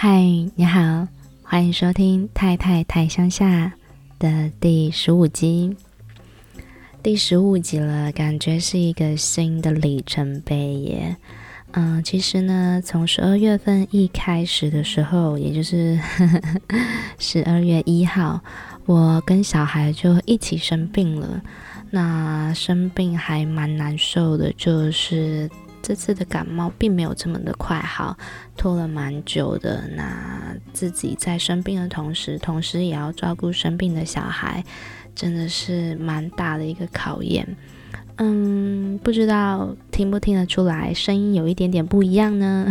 嗨，你好，欢迎收听《太太太乡下》的第十五集。第十五集了，感觉是一个新的里程碑耶。嗯，其实呢，从十二月份一开始的时候，也就是 十二月一号，我跟小孩就一起生病了。那生病还蛮难受的，就是。这次的感冒并没有这么的快好，拖了蛮久的。那自己在生病的同时，同时也要照顾生病的小孩，真的是蛮大的一个考验。嗯，不知道听不听得出来，声音有一点点不一样呢？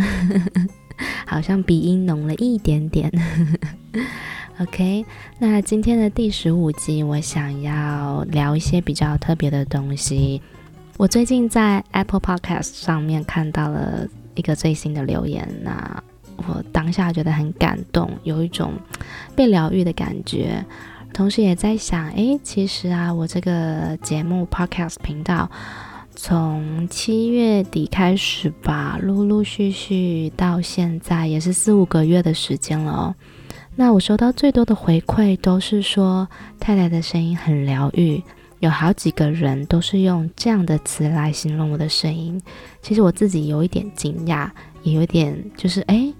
好像鼻音浓了一点点。OK，那今天的第十五集，我想要聊一些比较特别的东西。我最近在 Apple Podcast 上面看到了一个最新的留言，那我当下觉得很感动，有一种被疗愈的感觉，同时也在想，诶，其实啊，我这个节目 Podcast 频道从七月底开始吧，陆陆续续到现在也是四五个月的时间了哦。那我收到最多的回馈都是说，太太的声音很疗愈。有好几个人都是用这样的词来形容我的声音，其实我自己有一点惊讶，也有点就是诶，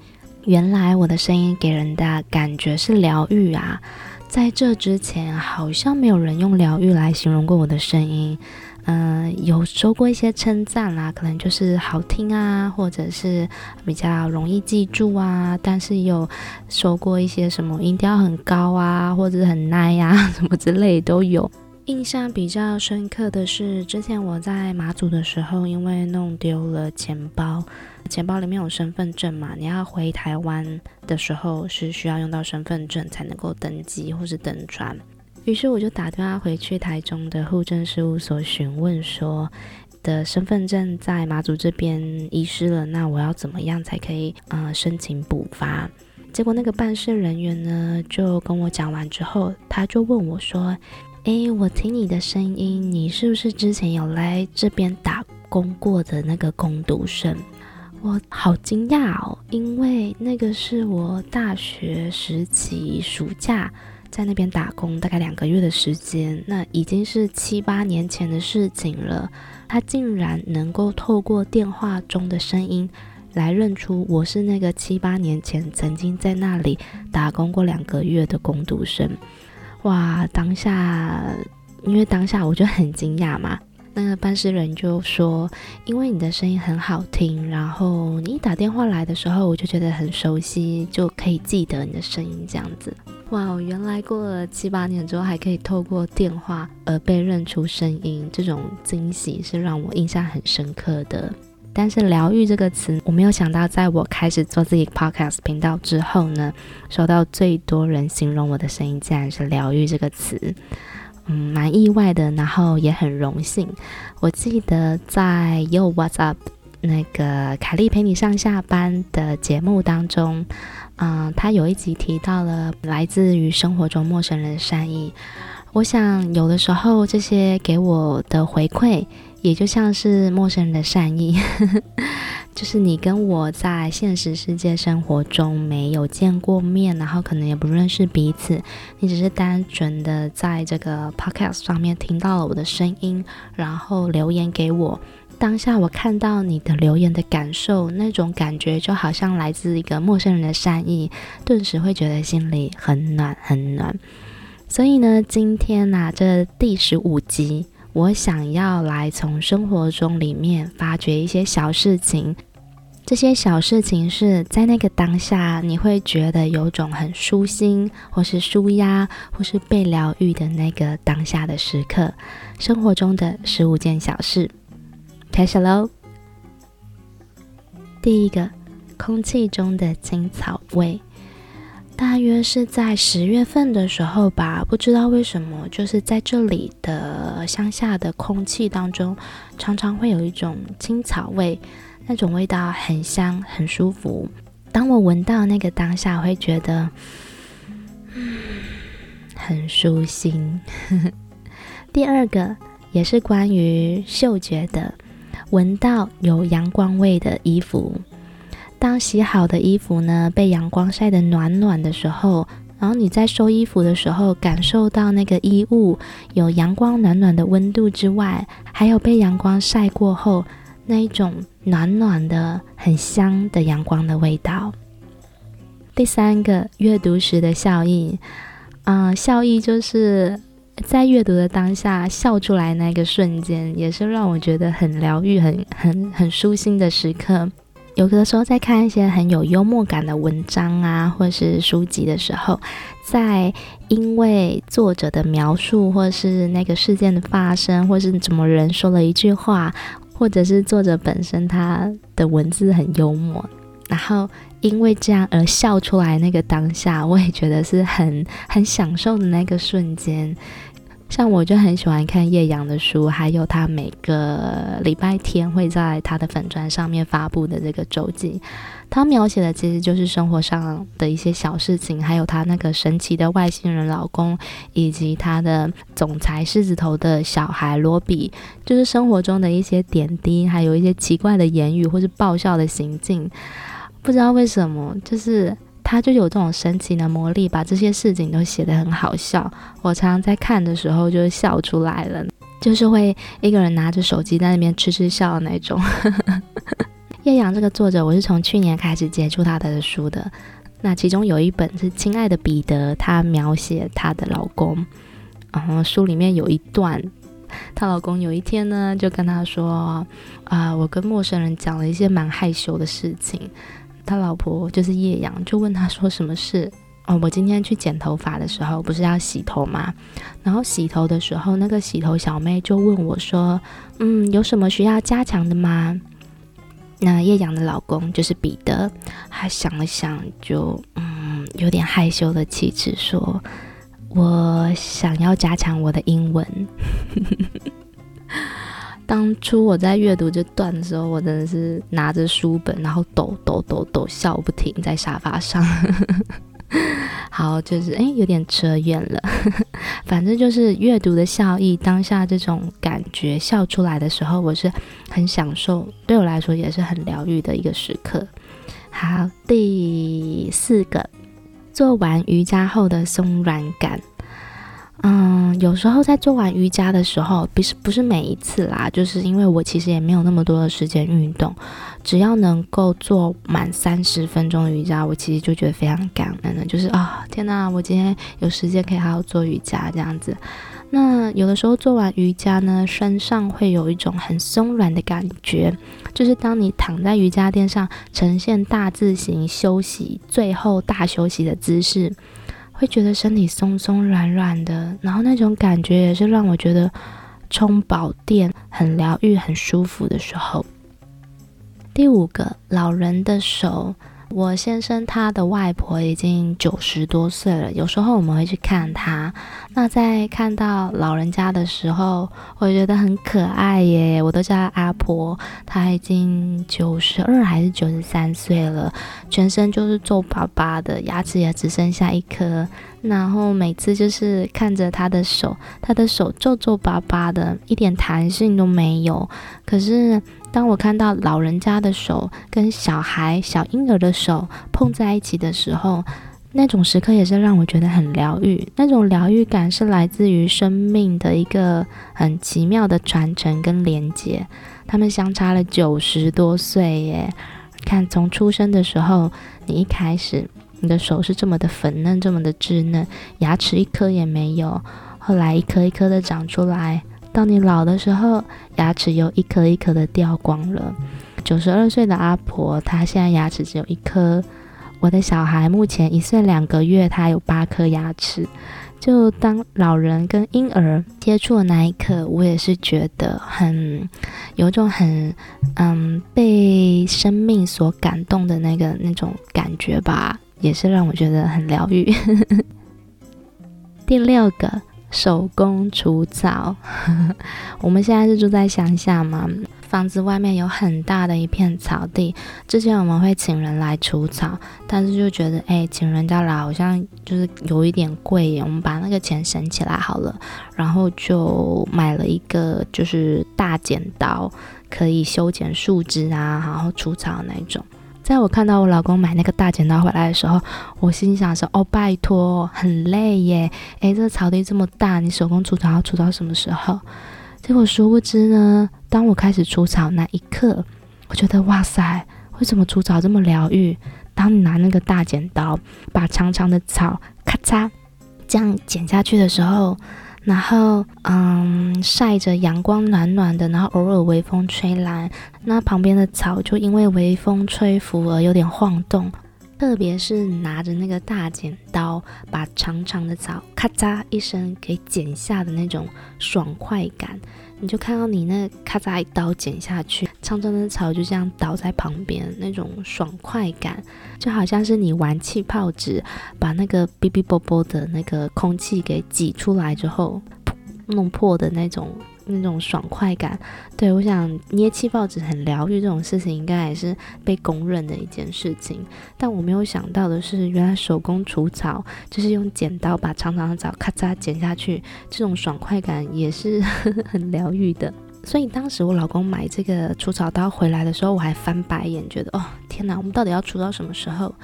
原来我的声音给人的感觉是疗愈啊！在这之前好像没有人用疗愈来形容过我的声音，嗯、有收过一些称赞啦，可能就是好听啊，或者是比较容易记住啊，但是有收过一些什么音调很高啊，或者是很耐呀、啊，什么之类都有。印象比较深刻的是，之前我在马祖的时候，因为弄丢了钱包，钱包里面有身份证嘛，你要回台湾的时候是需要用到身份证才能够登机或是登船。于是我就打电话回去台中的户政事务所询问说，的身份证在马祖这边遗失了，那我要怎么样才可以呃申请补发？结果那个办事人员呢就跟我讲完之后，他就问我说。诶，我听你的声音，你是不是之前有来这边打工过的那个工读生？我好惊讶哦，因为那个是我大学时期暑假在那边打工，大概两个月的时间，那已经是七八年前的事情了。他竟然能够透过电话中的声音来认出我是那个七八年前曾经在那里打工过两个月的工读生。哇！当下，因为当下我就很惊讶嘛。那个办事人就说：“因为你的声音很好听，然后你一打电话来的时候，我就觉得很熟悉，就可以记得你的声音这样子。”哇！原来过了七八年之后，还可以透过电话而被认出声音，这种惊喜是让我印象很深刻的。但是“疗愈”这个词，我没有想到，在我开始做自己 podcast 频道之后呢，收到最多人形容我的声音，竟然是“疗愈”这个词，嗯，蛮意外的，然后也很荣幸。我记得在 You What's Up 那个凯莉陪你上下班的节目当中，嗯，他有一集提到了来自于生活中陌生人的善意。我想，有的时候这些给我的回馈。也就像是陌生人的善意，就是你跟我在现实世界生活中没有见过面，然后可能也不认识彼此，你只是单纯的在这个 podcast 上面听到了我的声音，然后留言给我。当下我看到你的留言的感受，那种感觉就好像来自一个陌生人的善意，顿时会觉得心里很暖很暖。所以呢，今天拿着第十五集。我想要来从生活中里面发掘一些小事情，这些小事情是在那个当下你会觉得有种很舒心，或是舒压，或是被疗愈的那个当下的时刻。生活中的十五件小事，开始喽。第一个，空气中的青草味。大约是在十月份的时候吧，不知道为什么，就是在这里的乡下的空气当中，常常会有一种青草味，那种味道很香，很舒服。当我闻到那个当下，我会觉得，嗯，很舒心。第二个也是关于嗅觉的，闻到有阳光味的衣服。当洗好的衣服呢，被阳光晒得暖暖的时候，然后你在收衣服的时候，感受到那个衣物有阳光暖暖的温度之外，还有被阳光晒过后那一种暖暖的、很香的阳光的味道。第三个，阅读时的笑意，啊、笑意就是在阅读的当下笑出来那个瞬间，也是让我觉得很疗愈、很很很舒心的时刻。有的时候在看一些很有幽默感的文章啊，或是书籍的时候，在因为作者的描述，或是那个事件的发生，或是怎么人说了一句话，或者是作者本身他的文字很幽默，然后因为这样而笑出来，那个当下，我也觉得是很很享受的那个瞬间。像我就很喜欢看叶阳的书，还有他每个礼拜天会在他的粉专上面发布的这个周记。他描写的其实就是生活上的一些小事情，还有他那个神奇的外星人老公，以及他的总裁狮子头的小孩罗比，就是生活中的一些点滴，还有一些奇怪的言语或是爆笑的行径。不知道为什么，就是。他就有这种神奇的魔力，把这些事情都写得很好笑。我常常在看的时候就笑出来了，就是会一个人拿着手机在那边痴痴笑的那种。叶阳这个作者，我是从去年开始接触他的书的。那其中有一本是《亲爱的彼得》，他描写她的老公。然后书里面有一段，她老公有一天呢，就跟她说：“啊、我跟陌生人讲了一些蛮害羞的事情。”他老婆就是叶阳，就问他说什么事哦？我今天去剪头发的时候，不是要洗头吗？然后洗头的时候，那个洗头小妹就问我说：“嗯，有什么需要加强的吗？”那叶阳的老公就是彼得，他想了想就，就嗯，有点害羞的气质说：“我想要加强我的英文。”当初我在阅读这段的时候，我真的是拿着书本，然后抖抖抖抖笑不停，在沙发上。好，就是诶，有点扯远了。反正就是阅读的笑意，当下这种感觉笑出来的时候，我是很享受，对我来说也是很疗愈的一个时刻。好，第四个，做完瑜伽后的松软感。嗯，有时候在做完瑜伽的时候，不是不是每一次啦，就是因为我其实也没有那么多的时间运动，只要能够做满三十分钟瑜伽，我其实就觉得非常感恩的。就是啊、天哪，我今天有时间可以好好做瑜伽这样子。那有的时候做完瑜伽呢，身上会有一种很松软的感觉，就是当你躺在瑜伽垫上，呈现大字形休息，最后大休息的姿势。会觉得身体松松软软的，然后那种感觉也是让我觉得充饱电、很疗愈、很舒服的时候。第五个，老人的手。我先生他的外婆已经九十多岁了，有时候我们会去看他。那在看到老人家的时候，我觉得很可爱耶，我都叫他阿婆。他已经九十二还是九十三岁了，全身就是皱巴巴的，牙齿也只剩下一颗。然后每次就是看着他的手，他的手皱皱巴巴的，一点弹性都没有。可是。当我看到老人家的手跟小孩、小婴儿的手碰在一起的时候，那种时刻也是让我觉得很疗愈。那种疗愈感是来自于生命的一个很奇妙的传承跟连接。他们相差了九十多岁耶！看，从出生的时候，你一开始你的手是这么的粉嫩，这么的稚嫩，牙齿一颗也没有，后来一颗一颗的长出来。到你老的时候，牙齿又一颗一颗的掉光了。九十二岁的阿婆，她现在牙齿只有一颗。我的小孩目前一岁两个月，他有八颗牙齿。就当老人跟婴儿接触的那一刻，我也是觉得很有种很嗯被生命所感动的那个那种感觉吧，也是让我觉得很疗愈。第六个。手工除草，我们现在是住在乡下嘛，房子外面有很大的一片草地。之前我们会请人来除草，但是就觉得，哎，请人家来好像就是有一点贵耶。我们把那个钱省起来好了，然后就买了一个就是大剪刀，可以修剪树枝啊，然后除草的那种。在我看到我老公买那个大剪刀回来的时候，我心想说：“哦，拜托，很累耶！诶，这个草地这么大，你手工除草要除到什么时候？”结果殊不知呢，当我开始除草那一刻，我觉得哇塞，为什么除草这么疗愈？当你拿那个大剪刀把长长的草咔嚓这样剪下去的时候，然后嗯，晒着阳光暖暖的，然后偶尔微风吹来，那旁边的草就因为微风吹拂而有点晃动。特别是拿着那个大剪刀，把长长的草咔嚓一声给剪下的那种爽快感，你就看到你那咔嚓一刀剪下去，长长的草就这样倒在旁边，那种爽快感，就好像是你玩气泡纸，把那个哔哔啵啵的那个空气给挤出来之后，弄破的那种。那种爽快感，对，我想捏气泡纸很疗愈，这种事情应该也是被公认的一件事情。但我没有想到的是，原来手工除草就是用剪刀把长长的草咔嚓剪下去，这种爽快感也是 很疗愈的。所以当时我老公买这个除草刀回来的时候，我还翻白眼，觉得哦天哪，我们到底要除到什么时候？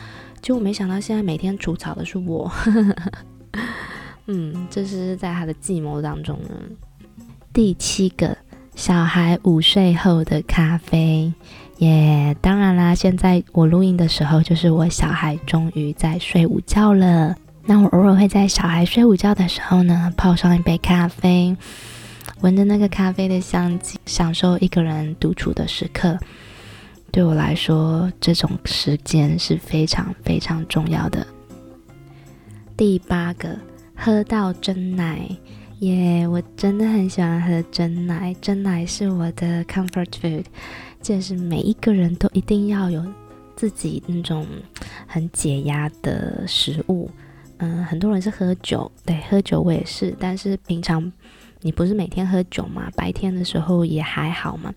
结果没想到现在每天除草的是我。嗯，这是在他的计谋当中呢。第七个，小孩午睡后的咖啡，耶、当然啦，现在我录音的时候，就是我小孩终于在睡午觉了。那我偶尔会在小孩睡午觉的时候呢，泡上一杯咖啡，闻着那个咖啡的香气，享受一个人独处的时刻。对我来说，这种时间是非常非常重要的。第八个，喝到真奶。耶我真的很喜欢喝真奶，真奶是我的 comfort food，就是每一个人都一定要有自己那种很解压的食物。嗯，很多人是喝酒，对，喝酒我也是，但是平常你不是每天喝酒嘛，白天的时候也还好嘛，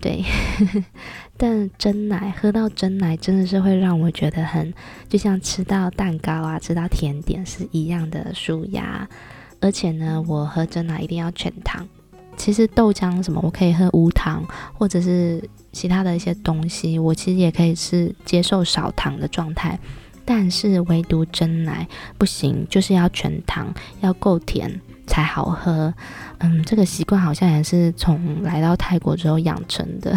对。但真奶，喝到真奶真的是会让我觉得很，就像吃到蛋糕啊，吃到甜点是一样的舒压。而且呢，我喝真奶一定要全糖。其实豆浆什么我可以喝无糖，或者是其他的一些东西，我其实也可以是接受少糖的状态。但是唯独真奶不行，就是要全糖，要够甜才好喝。嗯，这个习惯好像也是从来到泰国之后养成的。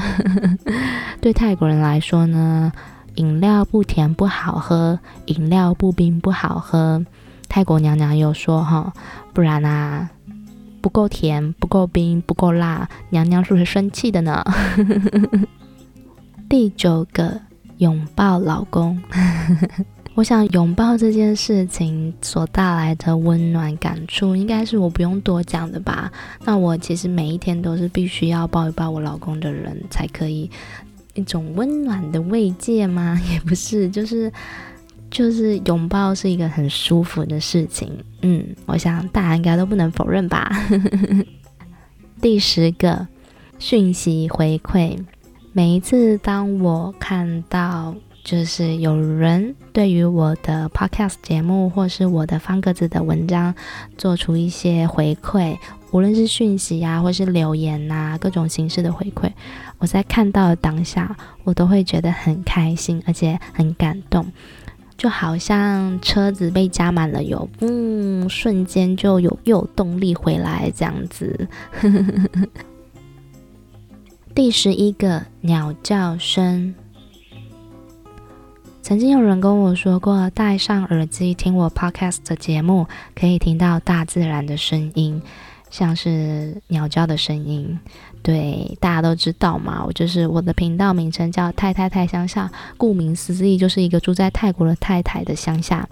对泰国人来说呢，饮料不甜不好喝，饮料不冰不好喝。泰国娘娘又说哈，不然啊，不够甜、不够冰、不够辣，娘娘是会生气的呢。第九个，拥抱老公。我想拥抱这件事情所带来的温暖感触，应该是我不用多讲的吧？那我其实每一天都是必须要抱一抱我老公的人，才可以一种温暖的慰藉吗？也不是，就是。就是拥抱是一个很舒服的事情，嗯，我想大家应该都不能否认吧。第十个讯息回馈，每一次当我看到就是有人对于我的 podcast 节目或是我的方格子的文章做出一些回馈，无论是讯息啊，或是留言呐、啊，各种形式的回馈，我在看到的当下，我都会觉得很开心，而且很感动。就好像车子被加满了油，嗯，瞬间就有又有动力回来这样子。第十一个鸟叫声，曾经有人跟我说过，戴上耳机听我 podcast 的节目，可以听到大自然的声音，像是鸟叫的声音。对，大家都知道嘛，我就是我的频道名称叫太太太乡下，顾名思义就是一个住在泰国的太太的乡下。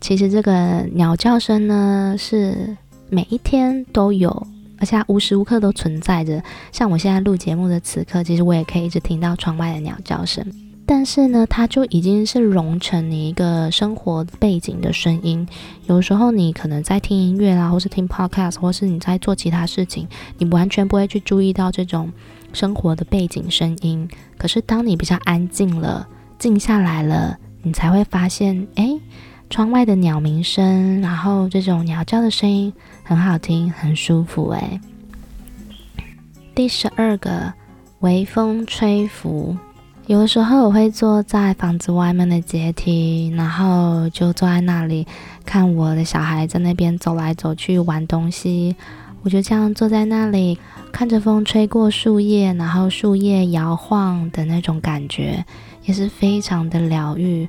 其实这个鸟叫声呢，是每一天都有，而且它无时无刻都存在着。像我现在录节目的此刻，其实我也可以一直听到窗外的鸟叫声。但是呢，它就已经是融成你一个生活背景的声音。有时候你可能在听音乐啦，或是听 podcast，或是你在做其他事情，你完全不会去注意到这种生活的背景声音。可是当你比较安静了，静下来了，你才会发现，诶，窗外的鸟鸣声，然后这种鸟叫的声音很好听，很舒服。诶，第十二个，微风吹拂。有的时候我会坐在房子外面的阶梯，然后就坐在那里看我的小孩在那边走来走去玩东西。我就这样坐在那里，看着风吹过树叶，然后树叶摇晃的那种感觉，也是非常的疗愈。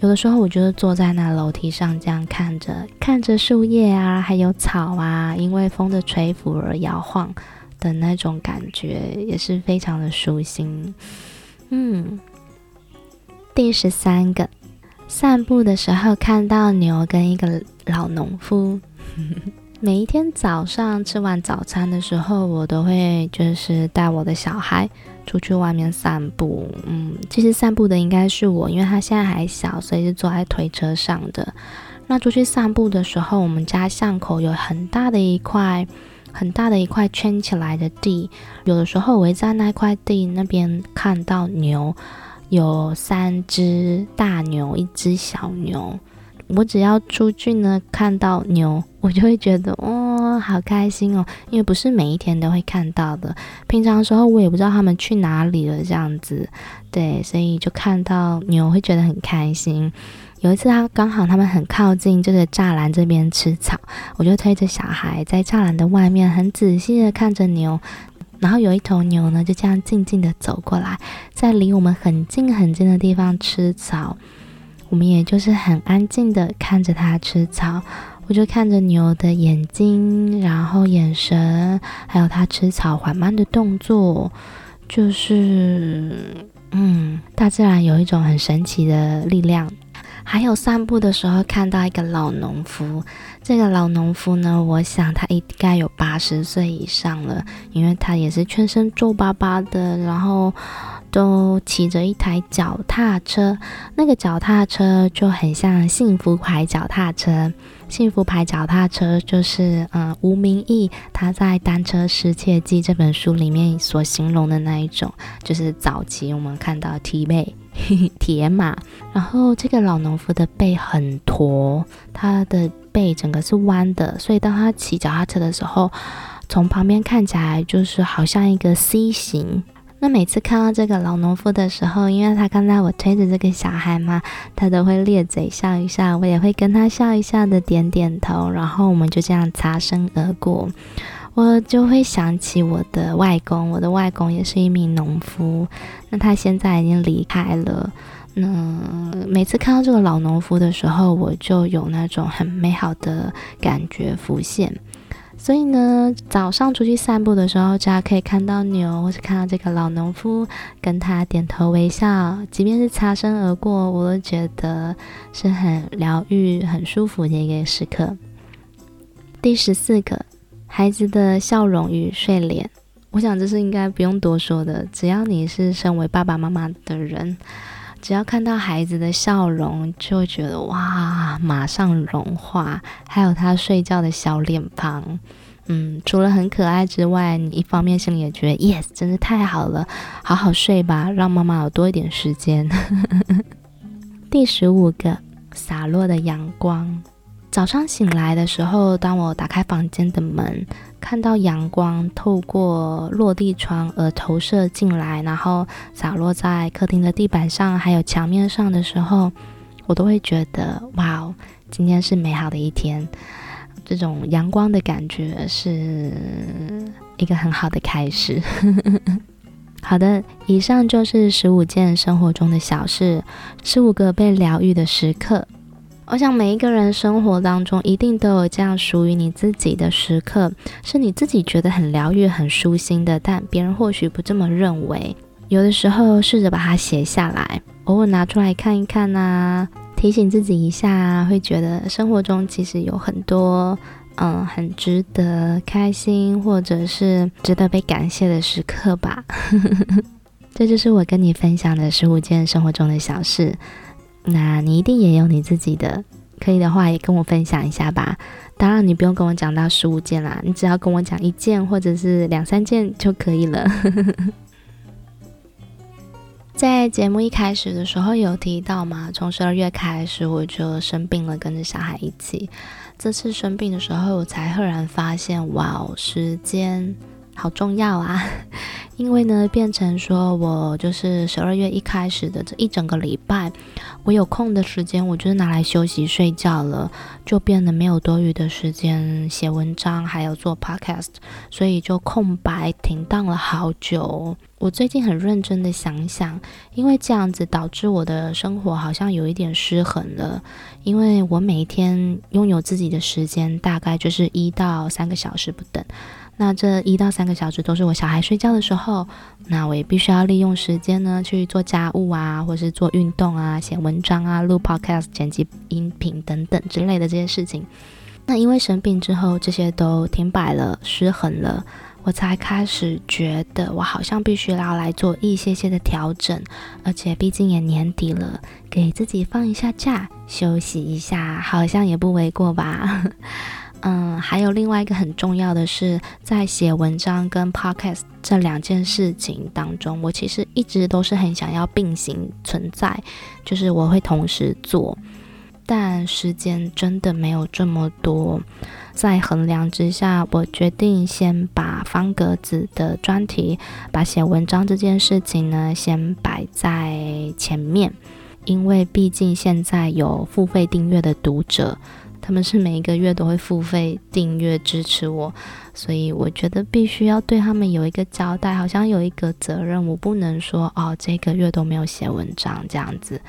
有的时候，我就是坐在那楼梯上，这样看着看着树叶啊，还有草啊，因为风的吹拂而摇晃的那种感觉，也是非常的舒心。嗯，第十三个，散步的时候看到牛跟一个老农夫。每一天早上吃完早餐的时候，我都会就是带我的小孩出去外面散步。嗯，其实散步的应该是我，因为他现在还小，所以是坐在推车上的。那出去散步的时候，我们家巷口有很大的一块很大的一块圈起来的地，有的时候我会在那块地那边看到牛，有三只大牛，一只小牛。我只要出去呢，看到牛，我就会觉得哦，好开心哦，因为不是每一天都会看到的。平常时候我也不知道他们去哪里了，这样子，对，所以就看到牛会觉得很开心。有一次，他刚好他们很靠近这个栅栏这边吃草，我就推着小孩在栅栏的外面很仔细的看着牛，然后有一头牛呢就这样静静的走过来，在离我们很近很近的地方吃草。我们也就是很安静的看着它吃草，我就看着牛的眼睛，然后眼神，还有它吃草缓慢的动作，就是，嗯，大自然有一种很神奇的力量。还有散步的时候看到一个老农夫，这个老农夫呢，我想他应该有八十岁以上了，因为他也是全身皱巴巴的，然后。都骑着一台脚踏车，那个脚踏车就很像幸福牌脚踏车。幸福牌脚踏车就是，嗯，吴明义他在《单车失窃记》这本书里面所形容的那一种，就是早期我们看到铁马，铁马。然后这个老农夫的背很驼，他的背整个是弯的，所以当他骑脚踏车的时候，从旁边看起来就是好像一个 C 型。那每次看到这个老农夫的时候，因为他刚才我推着这个小孩嘛，他都会咧嘴笑一笑，我也会跟他笑一笑的点点头，然后我们就这样擦身而过。我就会想起我的外公，我的外公也是一名农夫，那他现在已经离开了。那每次看到这个老农夫的时候，我就有那种很美好的感觉浮现。所以呢，早上出去散步的时候，只要可以看到牛，或是看到这个老农夫，跟他点头微笑，即便是擦身而过，我都觉得是很疗愈、很舒服的一个时刻。第十四个，孩子的笑容与睡脸，我想这是应该不用多说的。只要你是身为爸爸妈妈的人，只要看到孩子的笑容，就会觉得哇，马上融化。还有他睡觉的小脸庞，嗯，除了很可爱之外，你一方面心里也觉得 yes，真是太好了，好好睡吧，让妈妈有多一点时间。第十五个，洒落的阳光。早上醒来的时候，当我打开房间的门，看到阳光透过落地窗而投射进来，然后洒落在客厅的地板上，还有墙面上的时候，我都会觉得哇哦，今天是美好的一天。这种阳光的感觉是一个很好的开始。好的，以上就是十五件生活中的小事，十五个被疗愈的时刻。我想每一个人生活当中一定都有这样属于你自己的时刻，是你自己觉得很疗愈、很舒心的，但别人或许不这么认为。有的时候试着把它写下来，偶尔拿出来看一看啊，提醒自己一下，会觉得生活中其实有很多嗯很值得开心或者是值得被感谢的时刻吧。这就是我跟你分享的十五件生活中的小事。那你一定也有你自己的，可以的话也跟我分享一下吧。当然，你不用跟我讲到十五件啦，你只要跟我讲一件或者是两三件就可以了。在节目一开始的时候有提到嘛，从十二月开始我就生病了，跟着小孩一起。这次生病的时候，我才赫然发现，哇哦，时间好重要啊！因为呢，变成说我就是十二月一开始的这一整个礼拜，我有空的时间，我就是拿来休息睡觉了，就变得没有多余的时间写文章，还有做 podcast，所以就空白停当了好久。我最近很认真的想想，因为这样子导致我的生活好像有一点失衡了，因为我每一天拥有自己的时间大概就是一到三个小时不等。那这一到三个小时都是我小孩睡觉的时候，那我也必须要利用时间呢去做家务啊，或是做运动啊、写文章啊、录 podcast、剪辑音频等等之类的这些事情。那因为生病之后，这些都停摆了、失衡了，我才开始觉得我好像必须要来做一些些的调整，而且毕竟也年底了，给自己放一下假，休息一下，好像也不为过吧。嗯，还有另外一个很重要的是，在写文章跟 podcast 这两件事情当中，我其实一直都是很想要并行存在，就是我会同时做，但时间真的没有这么多。在衡量之下，我决定先把方格子的专题，把写文章这件事情呢，先摆在前面，因为毕竟现在有付费订阅的读者。他们是每一个月都会付费订阅支持我，所以我觉得必须要对他们有一个交代，好像有一个责任，我不能说哦，这个月都没有写文章这样子。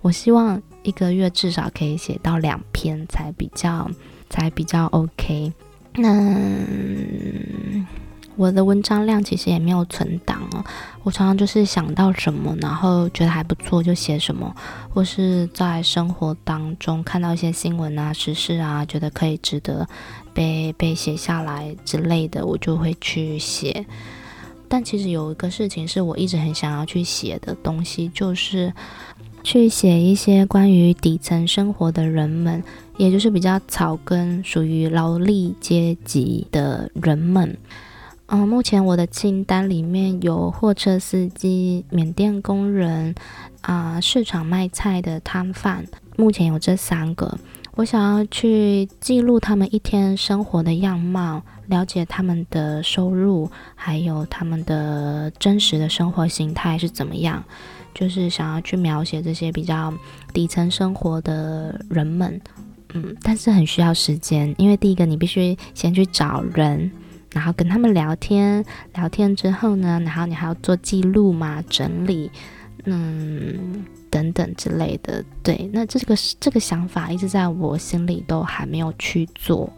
我希望一个月至少可以写到两篇才比较才比较 OK。那。我的文章量其实也没有存档哦，我常常就是想到什么，然后觉得还不错就写什么，或是在生活当中看到一些新闻啊、时事啊，觉得可以值得被被写下来之类的，我就会去写。但其实有一个事情是我一直很想要去写的东西，就是去写一些关于底层生活的人们，也就是比较草根、属于劳力阶级的人们。嗯，目前我的清单里面有货车司机、缅甸工人，啊、市场卖菜的摊贩，目前有这三个。我想要去记录他们一天生活的样貌，了解他们的收入，还有他们的真实的生活形态是怎么样。就是想要去描写这些比较底层生活的人们。嗯，但是很需要时间，因为第一个你必须先去找人。然后跟他们聊天，聊天之后呢，然后你还要做记录嘛，整理，嗯，等等之类的。对，那这个这个想法一直在我心里都还没有去做，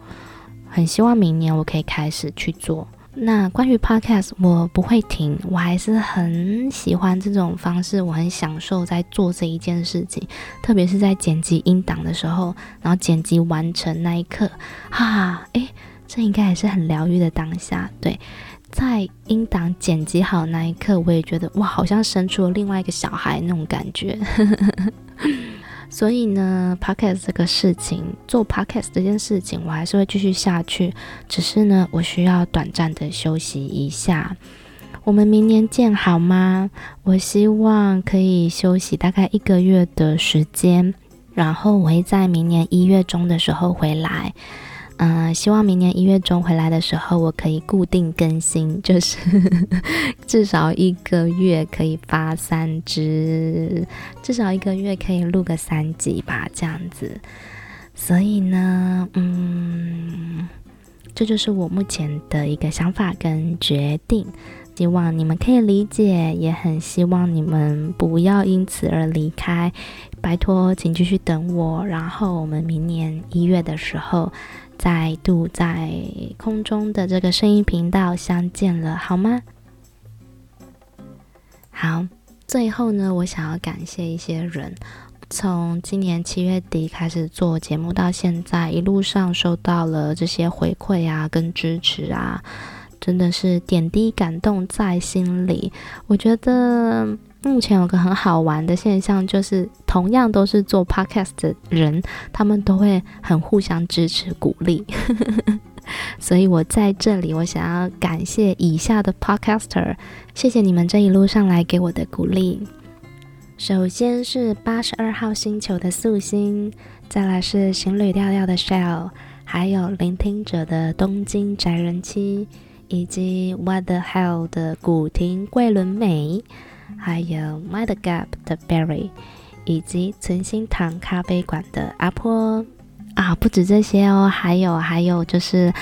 很希望明年我可以开始去做。那关于 podcast，我不会停，我还是很喜欢这种方式，我很享受在做这一件事情，特别是在剪辑音档的时候，然后剪辑完成那一刻，哈，诶。这应该也是很疗愈的当下，对，在音档剪辑好那一刻，我也觉得哇，好像生出了另外一个小孩那种感觉。所以呢，podcast 这个事情，做 podcast 这件事情，我还是会继续下去，只是呢，我需要短暂的休息一下。我们明年见好吗？我希望可以休息大概一个月的时间，然后我会在明年一月中的时候回来。嗯、希望明年一月中回来的时候，我可以固定更新，就是 至少一个月可以发三支，至少一个月可以录个三集吧，这样子。所以呢，嗯，这就是我目前的一个想法跟决定，希望你们可以理解，也很希望你们不要因此而离开，拜托，请继续等我，然后我们明年一月的时候。再度在空中的这个声音频道相见了，好吗？好，最后呢，我想要感谢一些人，从今年七月底开始做节目到现在，一路上收到了这些回馈啊，跟支持啊，真的是点滴感动在心里。我觉得。目前有个很好玩的现象，就是同样都是做 podcast 的人，他们都会很互相支持鼓励。所以我在这里，我想要感谢以下的 podcaster，谢谢你们这一路上来给我的鼓励。首先是八十二号星球的素心，再来是行旅调调的 Shell，还有聆听者的东京宅人妻。以及 What the Hell 的古亭桂纶镁，还有 My the Gap 的 Berry，以及存心堂咖啡馆的阿坡啊，不止这些哦，还有还有就是。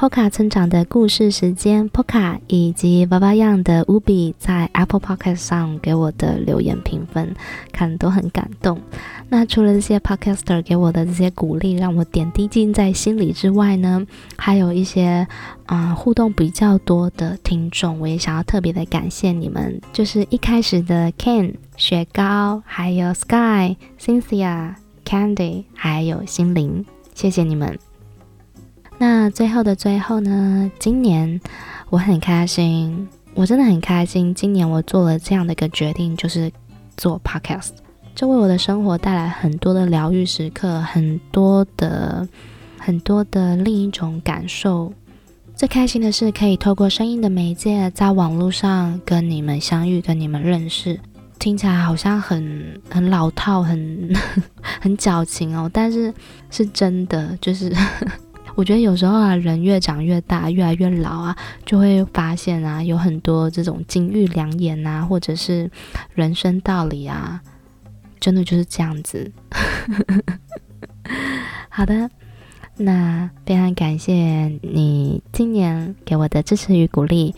Poka 村长的故事时间，Poka 以及 Baba y a n 的 Ubi 在 Apple Podcast 上给我的留言评分，看都很感动。那除了这些 Podcaster 给我的这些鼓励，让我点滴进在心里之外呢，还有一些啊、互动比较多的听众，我也想要特别的感谢你们，就是一开始的 Ken 雪糕，还有 Sky、Cynthia、Candy，还有心灵，谢谢你们。那最后的最后呢，今年我很开心，我真的很开心。今年我做了这样的一个决定，就是做 podcast，这为我的生活带来很多的疗愈时刻，很多的很多的另一种感受。最开心的是可以透过声音的媒介，在网络上跟你们相遇，跟你们认识。听起来好像很很老套，很 很矫情哦，但是是真的，就是。我觉得有时候啊，人越长越大，越来越老啊，就会发现啊，有很多这种金玉良言啊，或者是人生道理啊，真的就是这样子。好的，那非常感谢你今年给我的支持与鼓励。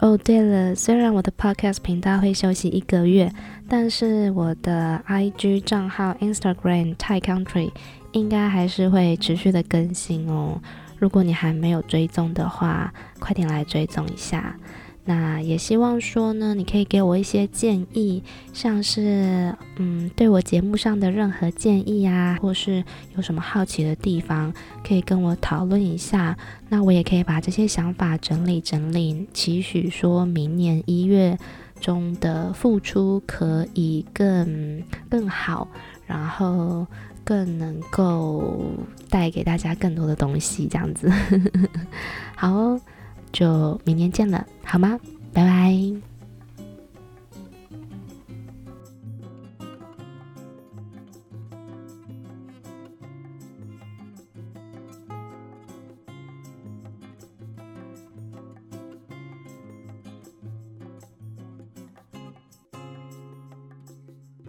哦，对了，虽然我的 podcast 频道会休息一个月，但是我的 IG 账号 Instagram Thai Country。应该还是会持续的更新哦。如果你还没有追踪的话，快点来追踪一下。那也希望说呢，你可以给我一些建议，像是嗯，对我节目上的任何建议啊，或是有什么好奇的地方，可以跟我讨论一下。那我也可以把这些想法整理整理，期许说明年一月中的付出可以更更好，然后。更能够带给大家更多的东西，这样子，好哦，就明天见了，好吗？拜拜。